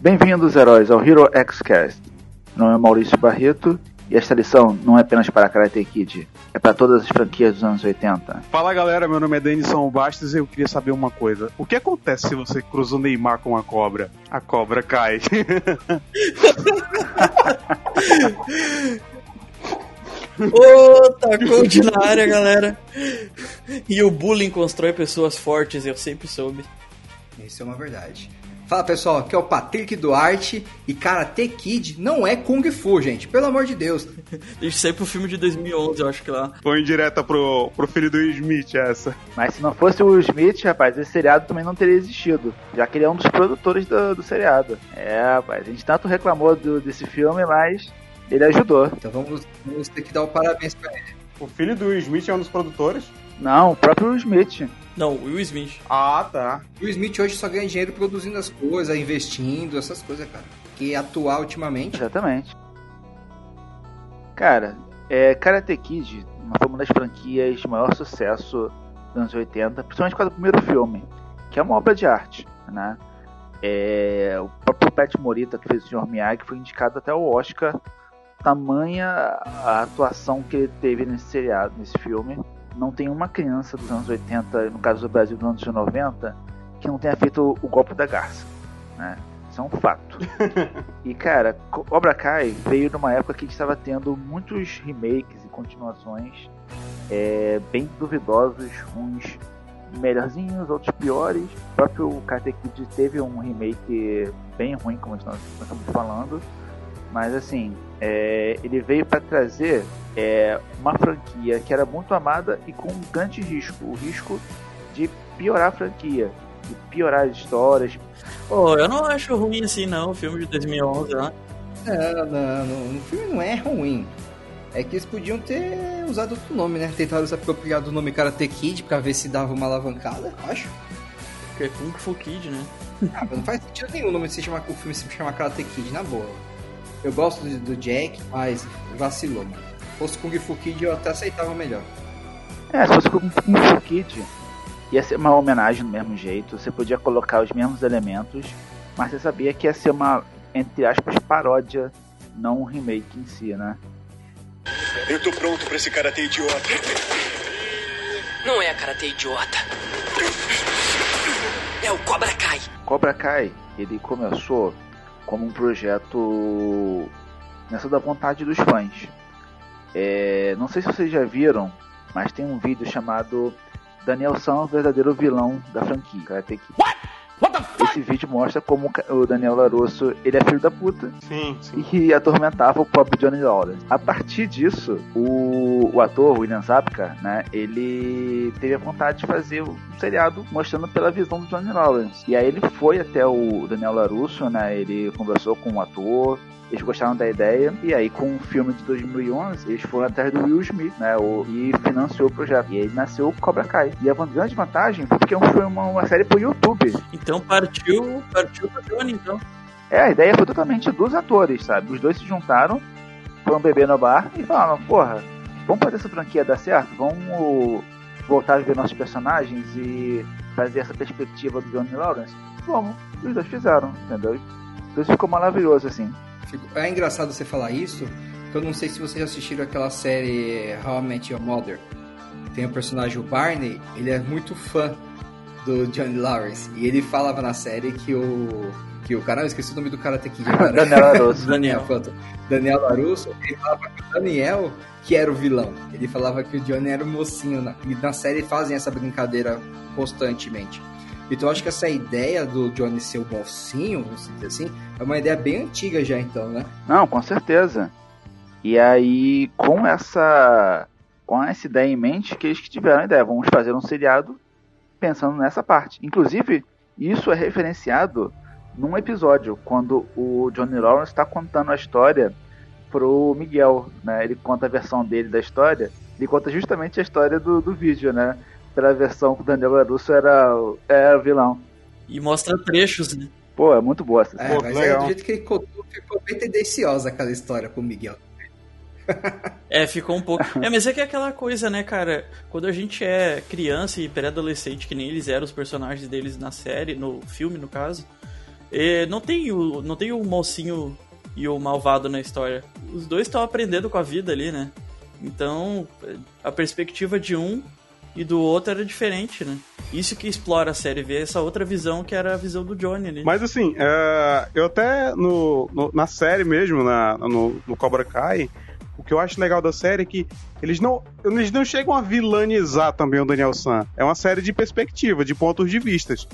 Bem-vindos, heróis, ao Hero X-Cast. Meu nome é Maurício Barreto e esta lição não é apenas para Karate Kid, é para todas as franquias dos anos 80. Fala galera, meu nome é Denison Bastos e eu queria saber uma coisa. O que acontece se você cruza o Neymar com uma cobra? A cobra cai. Ô, tacou de na área, galera. E o bullying constrói pessoas fortes, eu sempre soube. Isso é uma verdade. Fala pessoal, aqui é o Patrick Duarte e Karate Kid não é Kung Fu, gente, pelo amor de Deus. Deixa sair pro filme de 2011, eu acho que lá. Põe direta pro, pro filho do Will Smith essa. Mas se não fosse o Will Smith, rapaz, esse seriado também não teria existido, já que ele é um dos produtores do, do seriado. É, rapaz, a gente tanto reclamou do, desse filme, mas ele ajudou. Então vamos, vamos ter que dar o parabéns pra ele. O filho do Will Smith é um dos produtores? Não, o próprio Will Smith. Não, o Will Smith. Ah, tá. O Will Smith hoje só ganha dinheiro produzindo as coisas, investindo, essas coisas, cara. Que atuar ultimamente. Exatamente. Cara, é, Karate Kid foi uma das franquias de maior sucesso dos anos 80, principalmente por causa do primeiro filme, que é uma obra de arte, né? É, o próprio Pat Morita, que fez o Sr. Miyagi, foi indicado até o Oscar, tamanha a atuação que ele teve nesse seriado, nesse filme. Não tem uma criança dos anos 80, no caso do Brasil dos anos 90, que não tenha feito o golpe da garça, né? Isso é um fato. e cara, Cobra Kai veio numa época que a gente estava tendo muitos remakes e continuações é, bem duvidosos, uns melhorzinhos, outros piores. O próprio Karate Kid teve um remake bem ruim, como nós estamos falando. Mas assim, é, ele veio para trazer é, uma franquia que era muito amada e com um grande risco. O risco de piorar a franquia, de piorar as histórias. Oh, eu não acho ruim assim não, o filme de 2011 lá. Não, não, não, o filme não é ruim. É que eles podiam ter usado outro nome, né? Tentaram se apropriar do nome Karate Kid pra ver se dava uma alavancada, acho. Porque é Kung Fu Kid, né? Ah, não faz sentido nenhum o nome se chamar, o filme se chamar Karate Kid, na boa. Eu gosto do, do Jack, mas vacilou, mano. Se fosse Kung Fu Kid eu até aceitava melhor. É, se fosse Kung Fu Kid, ia ser uma homenagem do mesmo jeito, você podia colocar os mesmos elementos, mas você sabia que ia ser uma, entre aspas, paródia, não um remake em si, né? Eu tô pronto pra esse karatê idiota. Não é a karatê idiota. É o Cobra Kai. Cobra Kai, ele começou como um projeto nessa da vontade dos fãs. É, não sei se vocês já viram, mas tem um vídeo chamado Daniel San, o verdadeiro vilão da franquia Karate Kid. What? Esse vídeo mostra como o Daniel Larusso ele é filho da puta sim, sim. e atormentava o pobre Johnny Lawrence. A partir disso, o, o ator William Zabka, né, ele teve a vontade de fazer um seriado mostrando pela visão do Johnny Lawrence. E aí ele foi até o Daniel Larusso, né, ele conversou com o ator, eles gostaram da ideia e aí com o filme de 2011 eles foram atrás do Will Smith, né, o, e financiou o projeto. E aí nasceu o Cobra Kai. E a grande vantagem foi porque foi uma, uma série pro YouTube. Então partiu, partiu pra Johnny, então. É, a ideia foi totalmente dos atores, sabe? Os dois se juntaram, foram beber no bar e falaram, porra, vamos fazer essa franquia dar certo? Vamos voltar a ver nossos personagens e fazer essa perspectiva do Johnny Lawrence? Vamos. E os dois fizeram, entendeu? Então isso ficou maravilhoso, assim. É engraçado você falar isso, porque eu não sei se vocês já assistiram aquela série How I Met Your Mother. Tem o personagem o Barney, ele é muito fã do Johnny Lawrence. E ele falava na série que o. Que o cara, eu esqueci o nome do cara aqui agora. Daniel Larusso. Daniel, pronto. Daniel Larusso, ele falava que o Daniel que era o vilão. Ele falava que o Johnny era o mocinho. Na, e na série fazem essa brincadeira constantemente. Então acho que essa ideia do Johnny ser o mocinho, vamos dizer assim, é uma ideia bem antiga já então, né? Não, com certeza. E aí, com essa com essa ideia em mente, que eles que tiveram a ideia, vamos fazer um seriado pensando nessa parte. Inclusive, isso é referenciado num episódio, quando o Johnny Lawrence está contando a história pro Miguel, né? Ele conta a versão dele da história, ele conta justamente a história do, do vídeo, né? Pela versão que o Daniel LaRusso era, era vilão. E mostra trechos, né? Pô, é muito boa essa é, Pô, mas é, do jeito que ele contou, ficou bem tendenciosa aquela história com o Miguel. é, ficou um pouco. É, mas é que é aquela coisa, né, cara? Quando a gente é criança e pré-adolescente, que nem eles eram os personagens deles na série, no filme, no caso, E não tem o, não tem o mocinho e o malvado na história. Os dois estão aprendendo com a vida ali, né? Então, a perspectiva de um e do outro era diferente, né? Isso que explora a série, ver essa outra visão que era a visão do Johnny ali. Mas assim, é, eu até no, no- na série mesmo, na, no, no Cobra Kai, o que eu acho legal da série é que eles não, eles não chegam a vilanizar também o Daniel San. É uma série de perspectiva, de pontos de vistas.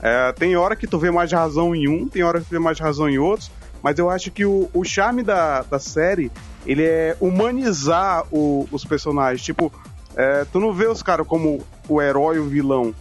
É, tem hora que tu vê mais razão em um, tem hora que tu vê mais razão em outros, mas eu acho que o, o charme da, da série ele é humanizar o- os personagens. Tipo, é, tu não vê os caras como o herói o vilão.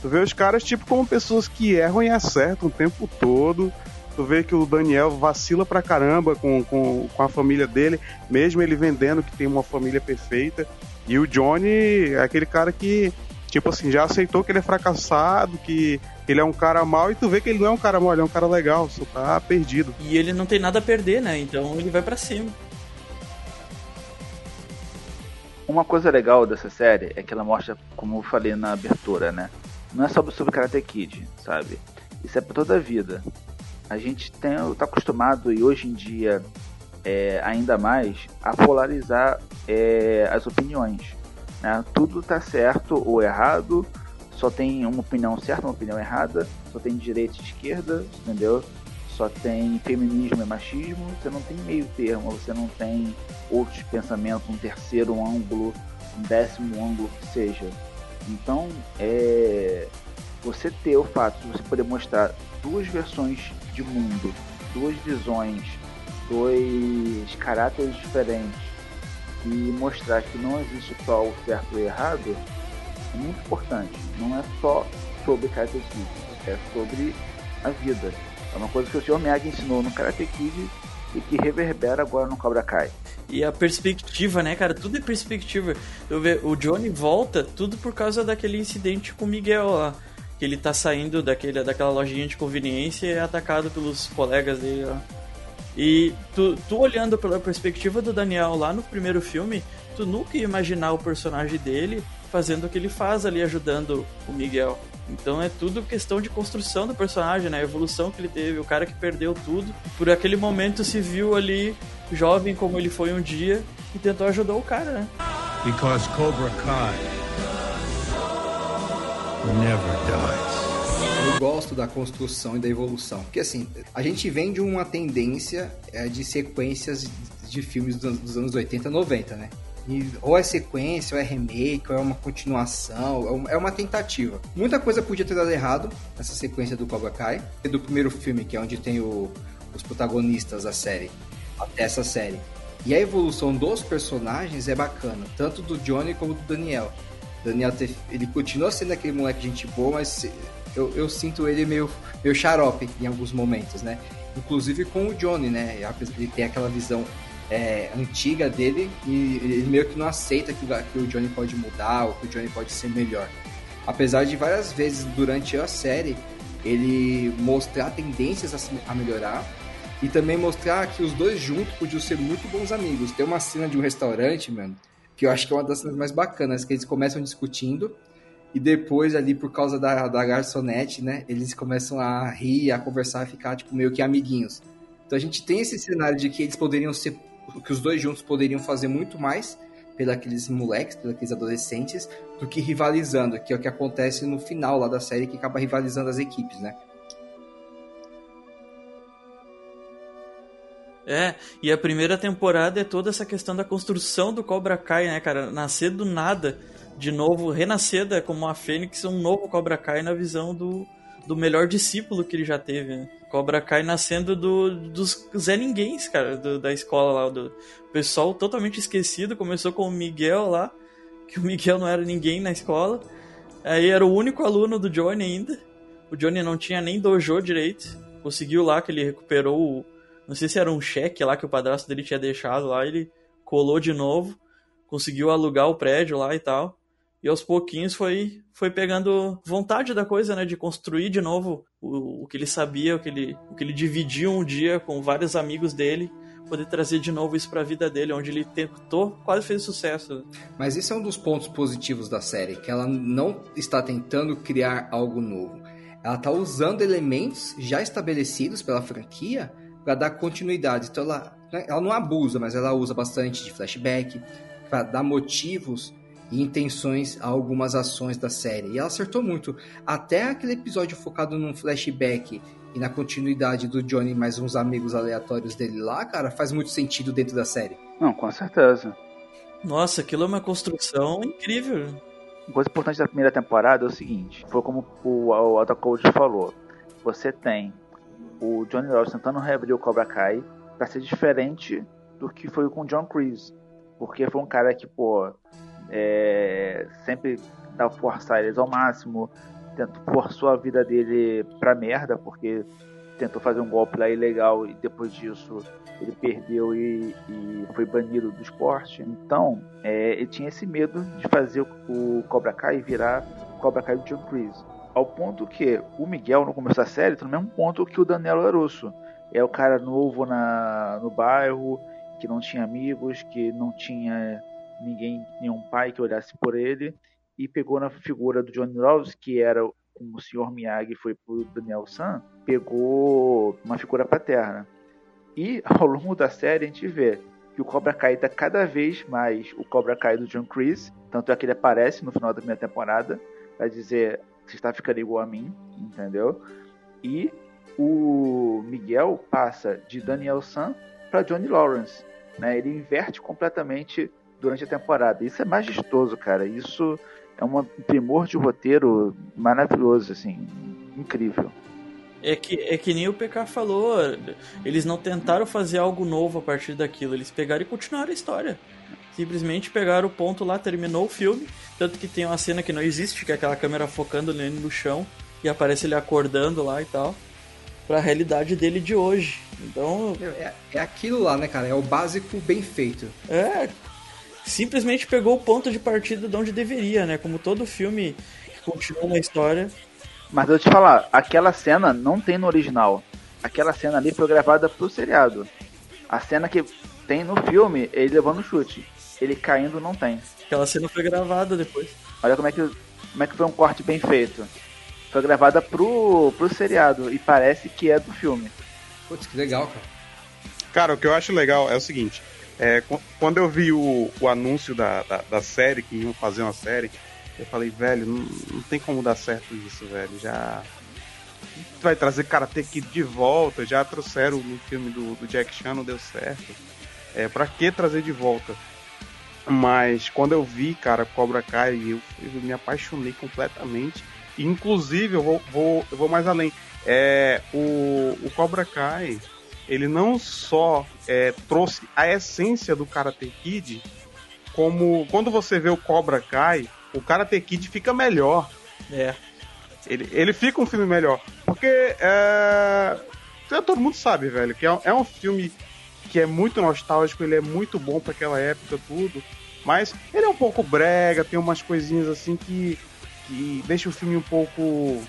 Tu vê os caras, tipo, como pessoas que erram e acertam o tempo todo. Tu vê que o Daniel vacila pra caramba com, com, com a família dele, mesmo ele vendendo que tem uma família perfeita. E o Johnny é aquele cara que, tipo assim, já aceitou que ele é fracassado, que ele é um cara mau, e tu vê que ele não é um cara mau, ele é um cara legal, só tá perdido. E ele não tem nada a perder, né? Então ele vai pra cima. Uma coisa legal dessa série é que ela mostra, como eu falei na abertura, né? Não é só sobre Karate Kid, sabe? Isso é pra toda a vida. A gente tem, tá acostumado, e hoje em dia é, ainda mais, a polarizar é, as opiniões. Né? Tudo tá certo ou errado, só tem uma opinião certa, uma opinião errada, só tem direita e esquerda, entendeu? Só tem feminismo e machismo, você não tem meio termo, você não tem outros pensamentos, um terceiro ângulo, um décimo ângulo que seja. Então, é, você ter o fato de você poder mostrar duas versões de mundo, duas visões, dois caráteres diferentes e mostrar que não existe só o certo e o errado é muito importante. Não é só sobre Kid, é sobre a vida. É uma coisa que o Sr. Miyagi ensinou no Karate Kid e que reverbera agora no Cobra Kai. E a perspectiva, né, cara? Tudo é perspectiva. Eu ve, o Johnny volta tudo por causa daquele incidente com o Miguel lá. Que ele tá saindo daquele, daquela lojinha de conveniência e é atacado pelos colegas dele lá. E tu, tu olhando pela perspectiva do Daniel lá no primeiro filme, tu nunca ia imaginar o personagem dele fazendo o que ele faz ali, ajudando o Miguel. Então é tudo questão de construção do personagem, né? A evolução que ele teve, o cara que perdeu tudo. Por aquele momento se viu ali, jovem como ele foi um dia, e tentou ajudar o cara, né? Because Cobra Kai never dies. Eu gosto da construção e da evolução. Porque assim, a gente vem de uma tendência é, de sequências de filmes dos, anos 80 e 90, né? Ou é sequência, ou é remake, ou é uma continuação, é uma- é uma tentativa. Muita coisa podia ter dado errado nessa sequência do Cobra Kai. Do primeiro filme, que é onde tem o- os protagonistas da série, até essa série. E a evolução dos personagens é bacana, tanto do Johnny como do Daniel. Daniel, te- ele continua sendo aquele moleque gente boa, mas eu, eu sinto ele meio, meio xarope em alguns momentos, né? Inclusive com o Johnny, né? Ele tem aquela visão é, antiga dele e ele meio que não aceita que, que o Johnny pode mudar ou que o Johnny pode ser melhor. Apesar de várias vezes durante a série ele mostrar tendências a, a melhorar e também mostrar que os dois juntos podiam ser muito bons amigos. Tem uma cena de um restaurante, mano, que eu acho que é uma das cenas mais bacanas, que eles começam discutindo e depois ali por causa da, da garçonete, né, eles começam a rir, a conversar, a ficar tipo meio que amiguinhos. Então a gente tem esse cenário de que eles poderiam ser, que os dois juntos poderiam fazer muito mais pelos moleques, pelos adolescentes, do que rivalizando, que é o que acontece no final lá da série, que acaba rivalizando as equipes, né? É, e a primeira temporada é toda essa questão da construção do Cobra Kai, né, cara? Nascer do nada, de novo, renascer como uma fênix, um novo Cobra Kai na visão do, do melhor discípulo que ele já teve, né? Cobra Kai nascendo do, dos Zé Ninguéms, cara, do- da escola lá, do pessoal totalmente esquecido, começou com o Miguel lá, que o Miguel não era ninguém na escola, aí era o único aluno do Johnny ainda, o Johnny não tinha nem dojo direito, conseguiu lá que ele recuperou o não sei se era um cheque lá que o padrasto dele tinha deixado lá, ele colou de novo, conseguiu alugar o prédio lá e tal. E aos pouquinhos foi, foi pegando vontade da coisa, né? De construir de novo o, o que ele sabia, o que ele, o que ele dividiu um dia com vários amigos dele, poder trazer de novo isso pra vida dele, onde ele tentou, quase fez sucesso. Mas isso é um dos pontos positivos da série, que ela não está tentando criar algo novo. ela tá usando elementos já estabelecidos pela franquia para dar continuidade. Então ela, ela não abusa, mas ela usa bastante de flashback para dar motivos e intenções a algumas ações da série. E ela acertou muito. Até aquele episódio focado num flashback e na continuidade do Johnny mais uns amigos aleatórios dele lá, cara, faz muito sentido dentro da série. Não, com certeza. Nossa, aquilo é uma construção incrível. Uma coisa importante da primeira temporada é o seguinte: foi como o, o Alta Coach falou. Você tem o Johnny Lawrence tentando reabrir o Cobra Kai para ser diferente do que foi com o John Kreese. Porque foi um cara que, pô, é, sempre dá forçar eles ao máximo, tentou, forçou a vida dele pra merda, porque tentou fazer um golpe lá ilegal e depois disso ele perdeu e, e foi banido do esporte. Então, é, ele tinha esse medo de fazer o Cobra Kai virar Cobra Kai do John Kreese. Ao ponto que o Miguel, no começo da série, tá no mesmo ponto que o Daniel Larusso. É o cara novo na, no bairro, que não tinha amigos, que não tinha ninguém, nenhum pai que olhasse por ele, e pegou na figura do Johnny Rawls, que era como o Sr. Miyagi foi pro Daniel San, pegou uma figura paterna. E ao longo da série a gente vê que o Cobra Kai está cada vez mais o Cobra Kai do John Kreese, tanto é que ele aparece no final da primeira temporada para dizer você está ficando igual a mim, entendeu? E o Miguel passa de Daniel San para Johnny Lawrence, né? Ele inverte completamente durante a temporada. Isso é majestoso, cara. Isso é um primor de roteiro maravilhoso, assim, incrível. É que, é que nem o PK falou, eles não tentaram fazer algo novo a partir daquilo, eles pegaram e continuaram a história. Simplesmente pegaram o ponto lá, terminou o filme, tanto que tem uma cena que não existe, que é aquela câmera focando nele no chão e aparece ele acordando lá e tal, pra realidade dele de hoje. Então. É, é aquilo lá, né, cara? É o básico bem feito. É, simplesmente pegou o ponto de partida de onde deveria, né? Como todo filme que continua na história. Mas eu vou te falar, aquela cena não tem no original. Aquela cena ali foi gravada pro seriado. A cena que tem no filme, ele levando chute. Ele caindo não tem. Aquela cena foi gravada depois. Olha como é que, como é que foi um corte bem feito. Foi gravada pro, pro seriado e parece que é do filme. Putz, que legal, cara. Cara, o que eu acho legal é o seguinte: é, quando eu vi o, o anúncio da, da, da, série, que iam fazer uma série, eu falei, velho, não, não tem como dar certo isso, velho. Já. Vai trazer Karate Kid de volta, já trouxeram no filme do, do Jack Chan, não deu certo. É, pra que trazer de volta? Mas quando eu vi, cara, Cobra Kai, eu, eu me apaixonei completamente. Inclusive, eu vou, vou, eu vou mais além. É, o, o Cobra Kai, ele não só é, trouxe a essência do Karate Kid, como quando você vê o Cobra Kai, o Karate Kid fica melhor. É. Ele, ele fica um filme melhor. Porque é, todo mundo sabe, velho, que é, é um filme que é muito nostálgico, ele é muito bom para aquela época, tudo. Mas ele é um pouco brega, tem umas coisinhas assim que, que deixa o filme um pouco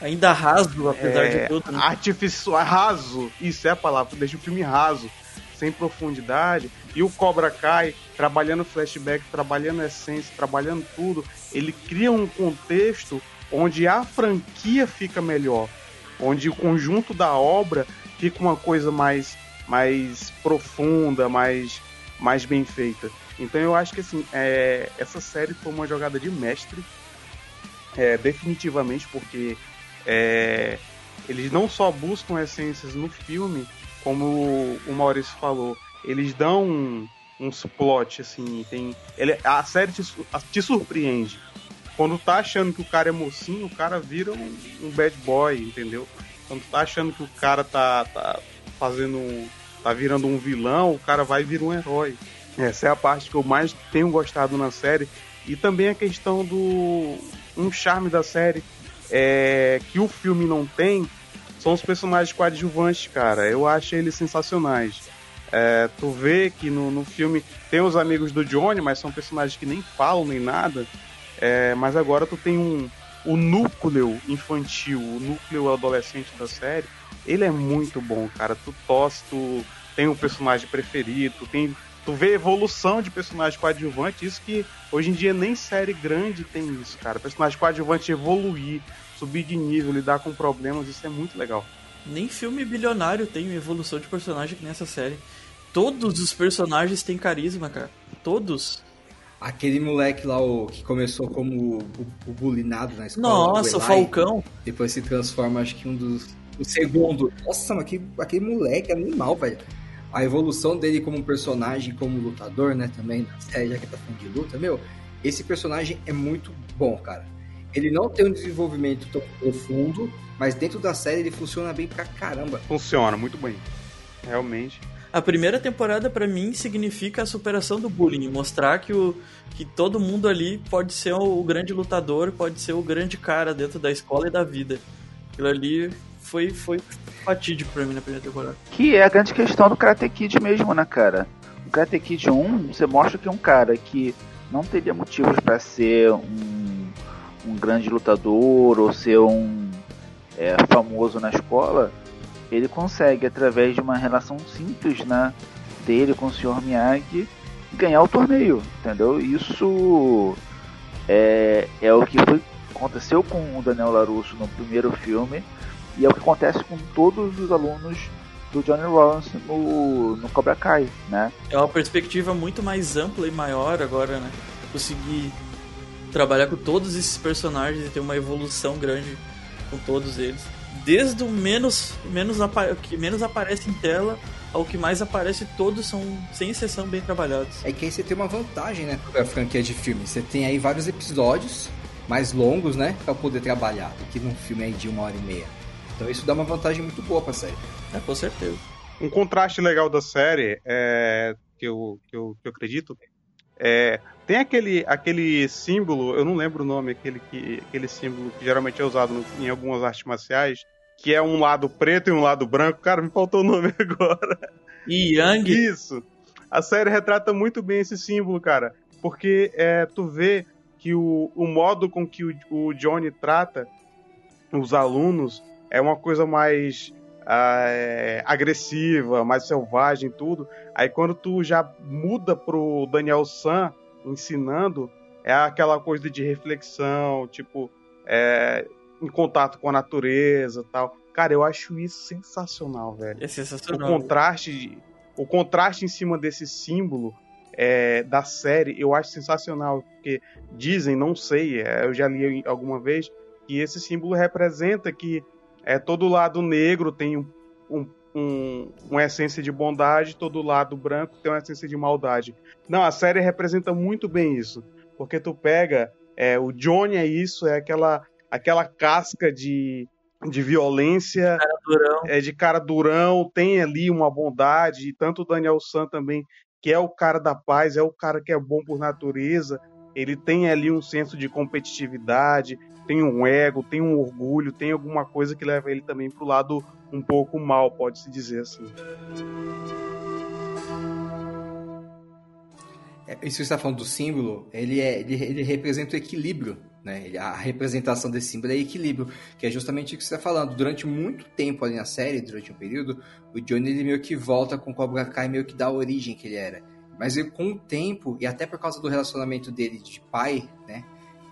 Ainda raso, apesar é, de tudo. Né? Artificial, raso. Isso é a palavra, deixa o filme raso, sem profundidade. E o Cobra Kai, trabalhando flashback, trabalhando essência, trabalhando tudo, ele cria um contexto onde a franquia fica melhor. Onde o conjunto da obra fica uma coisa mais, mais profunda, mais, mais bem feita. Então eu acho que assim, é, essa série foi uma jogada de mestre. É, definitivamente, porque é, eles não só buscam essências no filme, como o Maurício falou, eles dão um, uns plot, assim, tem. Ele, a série te, te, surpreende. Quando tá achando que o cara é mocinho, o cara vira um, um bad boy, entendeu? Quando tá achando que o cara tá, tá fazendo. tá virando um vilão, o cara vai vir um herói. Essa é a parte que eu mais tenho gostado na série. E também a questão do. um charme da série é, que o filme não tem são os personagens coadjuvantes, cara. Eu acho eles sensacionais. É, tu vê que no, no filme tem os amigos do Johnny, mas são personagens que nem falam nem nada. É, mas agora tu tem um, o núcleo infantil, o núcleo adolescente da série. Ele é muito bom, cara. Tu tosse, tu tem um personagem preferido, tu tem tu vê evolução de personagem coadjuvante, isso que hoje em dia nem série grande tem isso, cara. Personagem coadjuvante evoluir, subir de nível, lidar com problemas, isso é muito legal. Nem filme bilionário tem evolução de personagem que nessa série. Todos os personagens têm carisma, cara. Todos. Aquele moleque lá, o, que começou como o, o bulinado na escola. Nossa, o Eli, Falcão. Depois se transforma, acho que um dos. O segundo. Nossa, mas aquele, aquele moleque é animal, velho. A evolução dele como personagem, como lutador, né, também, na série, já que tá falando de luta, meu, esse personagem é muito bom, cara. Ele não tem um desenvolvimento tão profundo, mas dentro da série ele funciona bem pra caramba. Funciona muito bem. Realmente. A primeira temporada, pra mim, significa a superação do bullying. Mostrar que, o, que todo mundo ali pode ser o grande lutador, pode ser o grande cara dentro da escola e da vida. Aquilo ali foi, foi fatídico pra mim na primeira temporada. Que é a grande questão do Karate Kid mesmo, né, cara? O Karate Kid 1, você mostra que um cara que não teria motivos pra ser um, um grande lutador ou ser um é, famoso na escola, ele consegue, através de uma relação simples, né, dele com o Sr. Miyagi, ganhar o torneio, entendeu? Isso é, é o que foi, aconteceu com o Daniel LaRusso no primeiro filme e é o que acontece com todos os alunos do Johnny Lawrence no, no Cobra Kai, né? É uma perspectiva muito mais ampla e maior agora, né? Conseguir trabalhar com todos esses personagens e ter uma evolução grande com todos eles. Desde o menos, menos que menos aparece em tela ao que mais aparece, todos são, sem exceção, bem trabalhados. É que aí você tem uma vantagem, né, pra franquia de filme. Você tem aí vários episódios mais longos, né, pra poder trabalhar, do que num filme aí de uma hora e meia. Então isso dá uma vantagem muito boa pra série. É, com certeza. Um contraste legal da série, é, que, eu, que, eu, que eu acredito, é, tem aquele, aquele símbolo, eu não lembro o nome, aquele, que, aquele símbolo que geralmente é usado no- em algumas artes marciais, que é um lado preto e um lado branco. Cara, me faltou o nome agora. E Yang, Isso. A série retrata muito bem esse símbolo, cara. Porque é, tu vê que o, o modo com que o, o Johnny trata os alunos é uma coisa mais ah, é, agressiva, mais selvagem, tudo. Aí quando tu já muda pro Daniel San ensinando, é aquela coisa de reflexão, tipo, é, em contato com a natureza tal. Cara, eu acho isso sensacional, velho é o sensacional. contraste o contraste em cima desse símbolo é, da série eu acho sensacional porque dizem não sei é, eu já li alguma vez que esse símbolo representa que é todo lado negro tem um, um, um- uma essência de bondade todo lado branco tem uma essência de maldade não a série representa muito bem isso porque tu pega é, o Johnny é isso é aquela aquela casca de de violência Durão. é de cara durão, tem ali uma bondade, e tanto o Daniel San também, que é o cara da paz, é o cara que é bom por natureza, ele tem ali um senso de competitividade, tem um ego, tem um orgulho, tem alguma coisa que leva ele também pro lado um pouco mal, pode-se dizer assim. É, Isso que você está falando do símbolo, ele, é, ele, ele representa o equilíbrio, né? A representação desse símbolo é equilíbrio, que é justamente o que você está falando. Durante muito tempo ali na série, durante um período, o Johnny ele meio que volta com o Cobra Kai, meio que dá a origem que ele era. Mas ele, com o tempo, e até por causa do relacionamento dele de pai, né?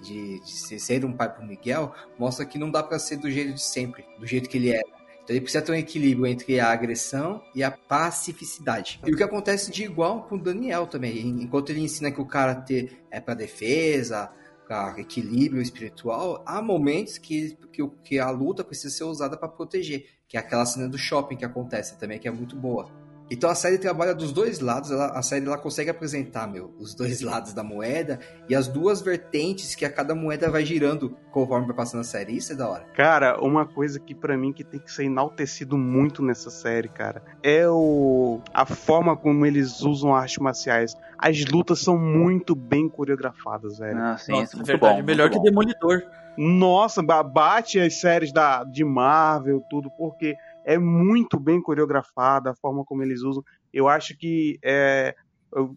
De, de ser- um pai pro Miguel, mostra que não dá para ser do jeito de sempre, do jeito que ele era. Então ele precisa ter um equilíbrio entre a agressão e a pacificidade. E o que acontece de igual com o Daniel também. En- Enquanto ele ensina que o karatê é para defesa, para equilíbrio espiritual, há momentos que, que, que a luta precisa ser usada para proteger. Que é aquela cena do shopping que acontece também, que é muito boa. Então a série trabalha dos dois lados, ela- a série ela consegue apresentar, meu, os dois lados da moeda e as duas vertentes que a cada moeda vai girando conforme vai passando a série. Isso é da hora. Cara, uma coisa que pra mim que tem que ser enaltecido muito nessa série, cara, é o a forma como eles usam artes marciais. As lutas são muito bem coreografadas, velho. Ah, sim, Nossa, é verdade. bom. Melhor que bom. Demolidor. Nossa, ba- bate as séries da, de Marvel, tudo, porque é muito bem coreografada a forma como eles usam. Eu acho que é, eu-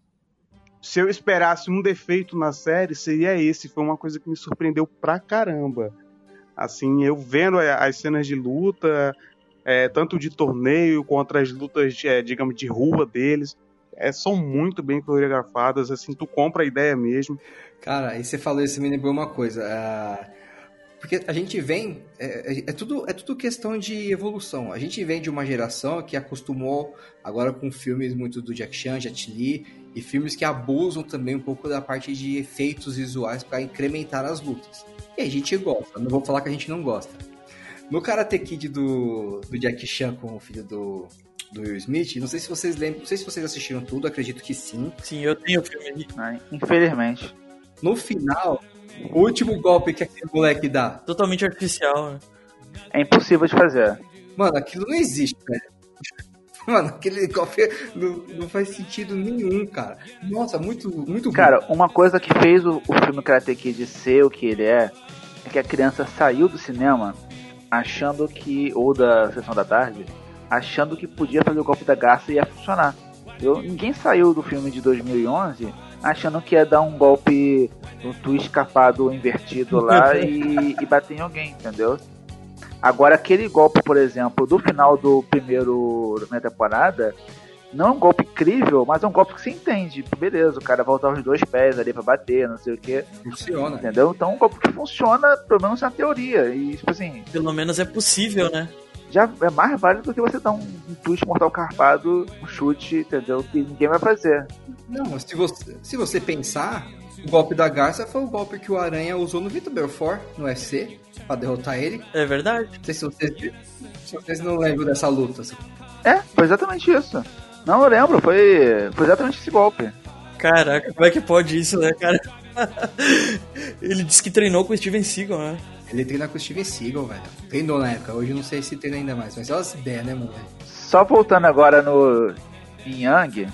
se eu esperasse um defeito na série, seria esse. Foi uma coisa que me surpreendeu pra caramba. Assim, eu vendo as cenas de luta, é, tanto de torneio quanto as lutas, é, digamos, de rua deles, é, são muito bem coreografadas. Assim, tu compra a ideia mesmo. Cara, aí você falou isso, me lembrou uma coisa. ah, Porque a gente vem. É, é- é tudo, é tudo questão de evolução. A gente vem de uma geração que acostumou agora com filmes muito do Jack Chan, Jet Li, e filmes que abusam também um pouco da parte de efeitos visuais para incrementar as lutas. E a gente gosta, não vou falar que a gente não gosta. No Karate Kid do, do Jack Chan com o filho do, do Will Smith, não sei se vocês lembram, não sei se vocês assistiram tudo, acredito que sim. Sim, eu tenho o filme aqui. né? Infelizmente. No final, o último golpe que aquele moleque dá, Totalmente artificial, né? É impossível de fazer. Mano, aquilo não existe, velho. Mano, aquele golpe não, não faz sentido nenhum, cara. Nossa, muito, muito Cara, uma coisa que fez o, o filme Karate Kid ser o que ele é, é que a criança saiu do cinema achando que, ou da sessão da tarde, achando que podia fazer o golpe da garça e ia funcionar. Eu, ninguém saiu do filme de 2011 achando que ia dar um golpe, um twist escapado invertido lá e, e bater em alguém, entendeu? Agora, aquele golpe, por exemplo, do final do primeiro da primeira temporada, não é um golpe incrível, mas é um golpe que se entende. Beleza, o cara voltar os dois pés ali pra bater, não sei o que, funciona. entendeu? Então é um golpe que funciona, pelo menos na teoria. E, tipo assim, Pelo menos é possível, né? Já é mais válido do que você dar um, um twist mortal carpado, um chute, entendeu? Que ninguém vai fazer. Não, se você, se você pensar, o golpe da garça foi o golpe que o Aranha usou no Vitor Belfort, no UFC, pra derrotar ele. É verdade. Não sei se vocês, se vocês não lembram dessa luta. assim. É, foi exatamente isso. Não, eu lembro, foi, foi exatamente esse golpe. Caraca, como é que pode isso, né, cara? Ele disse que treinou com o Steven Seagal, né? Ele treina com o Steven Seagal, velho. Treinou na época, hoje não sei se treina ainda mais, mas olha as ideias, né, mano? Só voltando agora no Yang,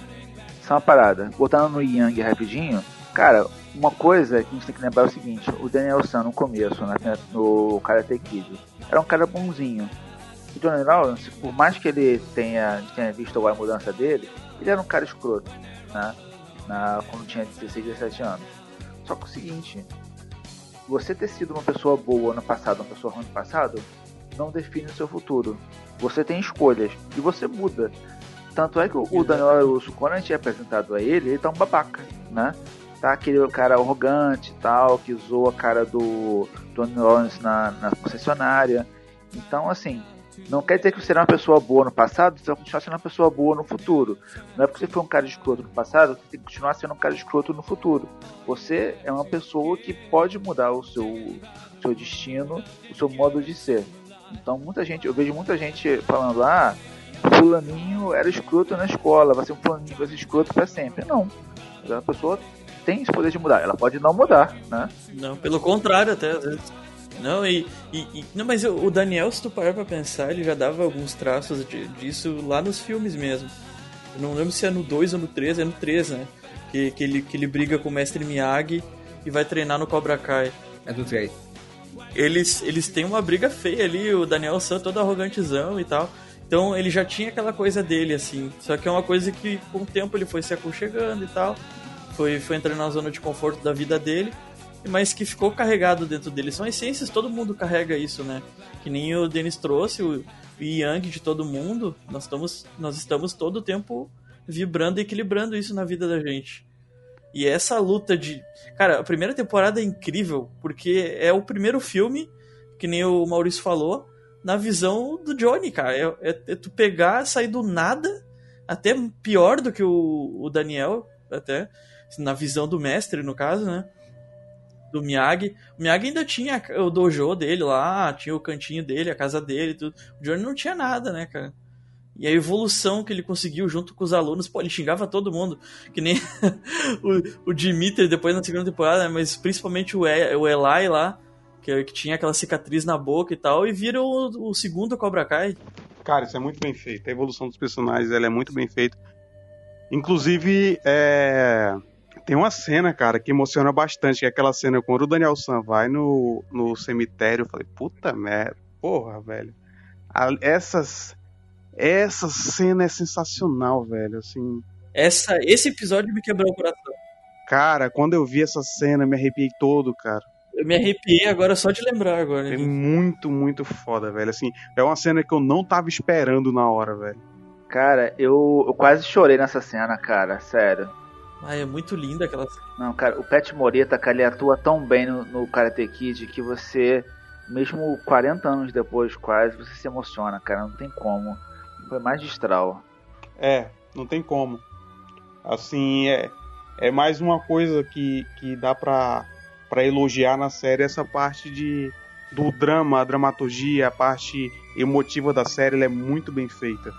só uma parada. Voltando no Yang rapidinho, cara, uma coisa que a gente tem que lembrar é o seguinte: o Daniel San no começo, na- no Karate Kid, era um cara bonzinho. O Johnny Lawrence, por mais que ele tenha, tenha visto a mudança dele, ele era um cara escroto, né? Na, quando tinha 16, 17 anos. Só que o seguinte, você ter sido uma pessoa boa no passado, uma pessoa ruim no passado, não define o seu futuro. Você tem escolhas e você muda. Tanto é que o Daniel Larusso, quando a gente é apresentado a ele, ele tá um babaca, né? Tá aquele cara arrogante e tal, que zoa a cara do Tony Lawrence na, na concessionária. Então, assim, não quer dizer que você era uma pessoa boa no passado, você vai continuar sendo uma pessoa boa no futuro. Não é porque você foi um cara escroto no passado, você tem que continuar sendo um cara escroto no futuro. Você é uma pessoa que pode mudar o seu, seu destino, o seu modo de ser. Então muita gente, eu vejo muita gente falando, ah, fulaninho era escroto na escola, vai ser um fulaninho, vai ser escroto pra sempre. Não. A pessoa tem esse poder de mudar. Ela pode não mudar, né? Não, pelo contrário, até às vezes. Não, e, e, e- Não, mas o Daniel, se tu parar pra pensar, ele já dava alguns traços de- disso lá nos filmes mesmo. Eu não lembro se é no 2 ou no 3, é no 3, né? Que, que, ele, que ele briga com o mestre Miyagi e vai treinar no Cobra Kai. É do trade. Eles, eles têm uma briga feia ali, o Daniel San todo arrogantezão e tal. Então ele já tinha aquela coisa dele, assim. Só que é uma coisa que com o tempo ele foi se aconchegando e tal. Foi, foi entrando na zona de conforto da vida dele. Mas que ficou carregado dentro dele. São essências, todo mundo carrega isso, né? Que nem o Denis trouxe, o, Yang de todo mundo. Nós estamos, nós estamos todo o tempo vibrando e equilibrando isso na vida da gente. E essa luta de. Cara, a primeira temporada é incrível, porque é o primeiro filme, que nem o Maurício falou, na visão do Johnny, cara. É, é- é tu pegar, sair do nada, até pior do que o, o Daniel, até, na visão do mestre, no caso, né? Do Miyagi. O Miyagi ainda tinha o dojo dele lá, tinha o cantinho dele, a casa dele, tudo. O Johnny não tinha nada, né, cara? E a evolução que ele conseguiu junto com os alunos, pô, ele xingava todo mundo, que nem o, o Dimitri depois na segunda temporada, né, mas principalmente o, e, o Eli lá, que, que tinha aquela cicatriz na boca e tal, e vira o, o segundo Cobra Kai. Cara, isso é muito bem feito. A evolução dos personagens ela é muito bem feita. Inclusive, é, tem uma cena, cara, que emociona bastante, que é aquela cena quando o Daniel San vai no, no cemitério. Eu falei, puta merda, porra, velho. A- essas, essa cena é sensacional, velho. Assim, Essa, esse episódio me quebrou o coração. cara, quando eu vi essa cena, me arrepiei todo, cara. Eu me arrepiei agora só de lembrar agora. É muito, muito foda, velho. Assim, é uma cena que eu não tava esperando na hora, velho. Cara, eu, eu quase chorei nessa cena, cara, sério. Ai, é muito linda aquela Não, cara, o Pet Morita, cara, ele atua tão bem no, no Karate Kid que você mesmo 40 anos depois, quase, você se emociona, cara. Não tem como. Foi magistral. É, não tem como. Assim, é, é mais uma coisa que, que dá pra, pra elogiar na série essa parte de, do drama, a dramaturgia, a parte emotiva da série, ela é muito bem feita.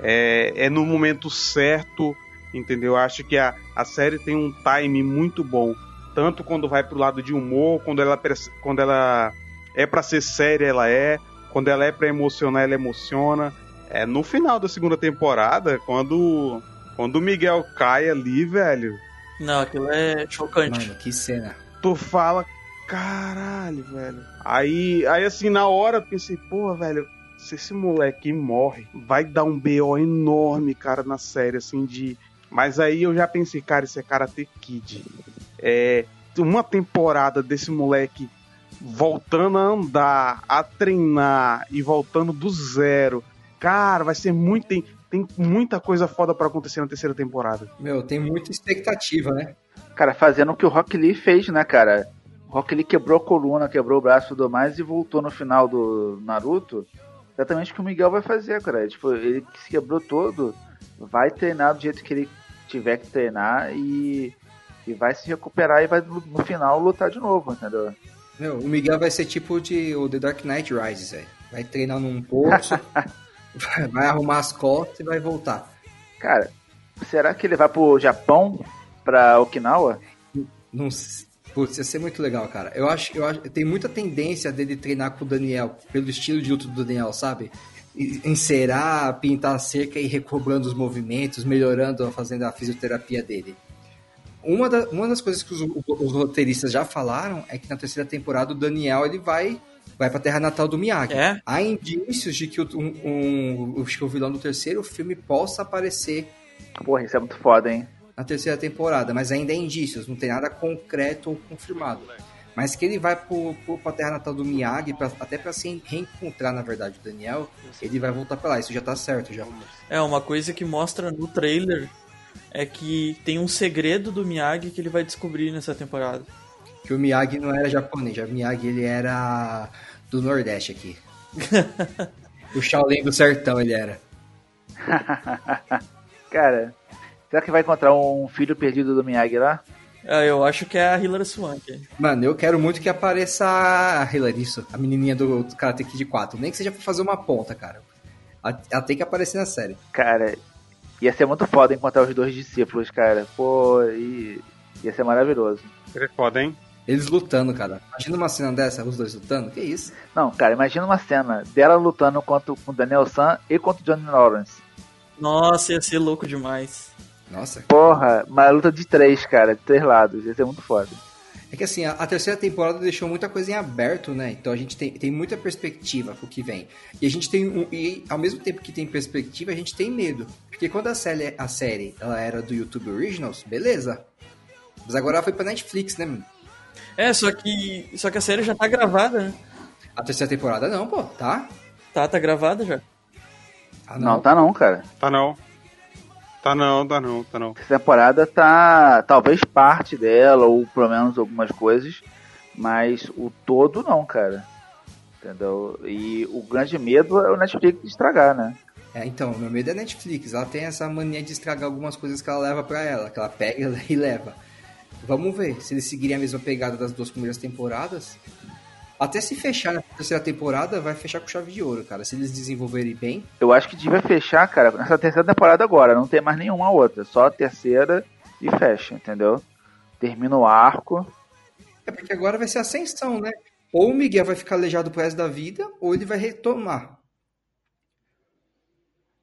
É, é no momento certo, entendeu? Acho que a, a série tem um time muito bom. Tanto quando vai pro lado de humor, quando ela, quando ela é para ser séria, ela é. Quando ela é para emocionar, ela emociona. É no final da segunda temporada, quando quando o Miguel cai ali, velho. Não, aquilo é chocante. Mano, que cena. Tu fala, caralho, velho. Aí, aí assim, na hora eu pensei, pô, velho, se esse moleque morre, vai dar um BO enorme, cara, na série, assim, de. Mas aí eu já pensei, cara, isso é Karate Kid. É. Uma temporada desse moleque voltando a andar, a treinar e voltando do zero. Cara, vai ser muito. Tem, tem muita coisa foda para acontecer na terceira temporada. Meu, tem muita expectativa, né? Cara, fazendo o que o Rock Lee fez, né, cara? O Rock Lee quebrou a coluna, quebrou o braço e tudo mais e voltou no final do Naruto. Exatamente o que o Miguel vai fazer, cara. Tipo, ele se quebrou todo, vai treinar do jeito que ele tiver que treinar e, e vai se recuperar e vai no final lutar de novo, entendeu? Meu, o Miguel vai ser tipo de o The Dark Knight Rises, velho. Vai treinar num poço, vai arrumar as costas e vai voltar. Cara, será que ele vai pro Japão, pra Okinawa? Não Putz, ia ser muito legal, cara. Eu acho, eu acho, tem muita tendência dele treinar com o Daniel, pelo estilo de luta do Daniel, sabe? Encerar, pintar a cerca e recobrando os movimentos, melhorando, fazendo a fisioterapia dele. Uma, da, uma das coisas que os, os, roteiristas já falaram é que na terceira temporada o Daniel ele vai vai pra terra natal do Miyagi. É? Há indícios de que o, um, um, o vilão do terceiro filme possa aparecer. Porra, isso é muito foda, hein? Na terceira temporada, mas ainda é indícios, não tem nada concreto ou confirmado. Mas que ele vai pro, pro, pra terra natal do Miyagi, pra, até pra se reencontrar, na verdade, o Daniel, ele vai voltar pra lá. Isso já tá certo, já. É, uma coisa que mostra no trailer é que tem um segredo do Miyagi que ele vai descobrir nessa temporada. Que o Miyagi não era japonês, o Miyagi ele era do Nordeste aqui. o Shaolin do Sertão ele era. Cara, será que vai encontrar um filho perdido do Miyagi lá? Ah, eu acho que é a Hilary Swank. Mano, eu quero muito que apareça a Hilary, isso, a menininha do, do Karate Kid 4. Nem que seja pra fazer uma ponta, cara. Ela tem que aparecer na série. Cara, Ia ser muito foda encontrar os dois discípulos, cara. Pô, e... ia ser maravilhoso. Seria foda, hein? Eles lutando, cara. Imagina uma cena dessa, os dois lutando. Que isso? Não, cara, imagina uma cena dela lutando contra o Daniel San e contra o Johnny Lawrence. Nossa, ia ser louco demais. Nossa. Porra, uma luta de três, cara, de três lados. Ia ser muito foda. É que assim, a, a, terceira temporada deixou muita coisa em aberto, né? Então a gente tem, tem muita perspectiva pro que vem. E a gente tem um, e ao mesmo tempo que tem perspectiva, a gente tem medo. Porque quando a série, a série ela era do YouTube Originals, beleza. Mas agora ela foi pra Netflix, né, mano? É, só que. Só que a série já tá gravada, né? A terceira temporada não, pô, tá? Tá, tá gravada já. Ah, não. não, tá não, cara. Tá não. Tá não, tá não, tá não. Essa temporada tá. Talvez parte dela, ou pelo menos algumas coisas. Mas o todo não, cara. Entendeu? E o grande medo é o Netflix estragar, né? É, então, meu medo é Netflix. Ela tem essa mania de estragar algumas coisas que ela leva para ela, que ela pega e leva. Vamos ver se eles seguirem a mesma pegada das duas primeiras temporadas. Até se fechar na terceira temporada, vai fechar com chave de ouro, cara. Se eles desenvolverem bem. Eu acho que devia fechar, cara, nessa terceira temporada agora. Não tem mais nenhuma outra. Só a terceira e fecha, entendeu? Termina o arco. É porque agora vai ser ascensão, né? Ou o Miguel vai ficar aleijado pro resto da vida, ou ele vai retomar.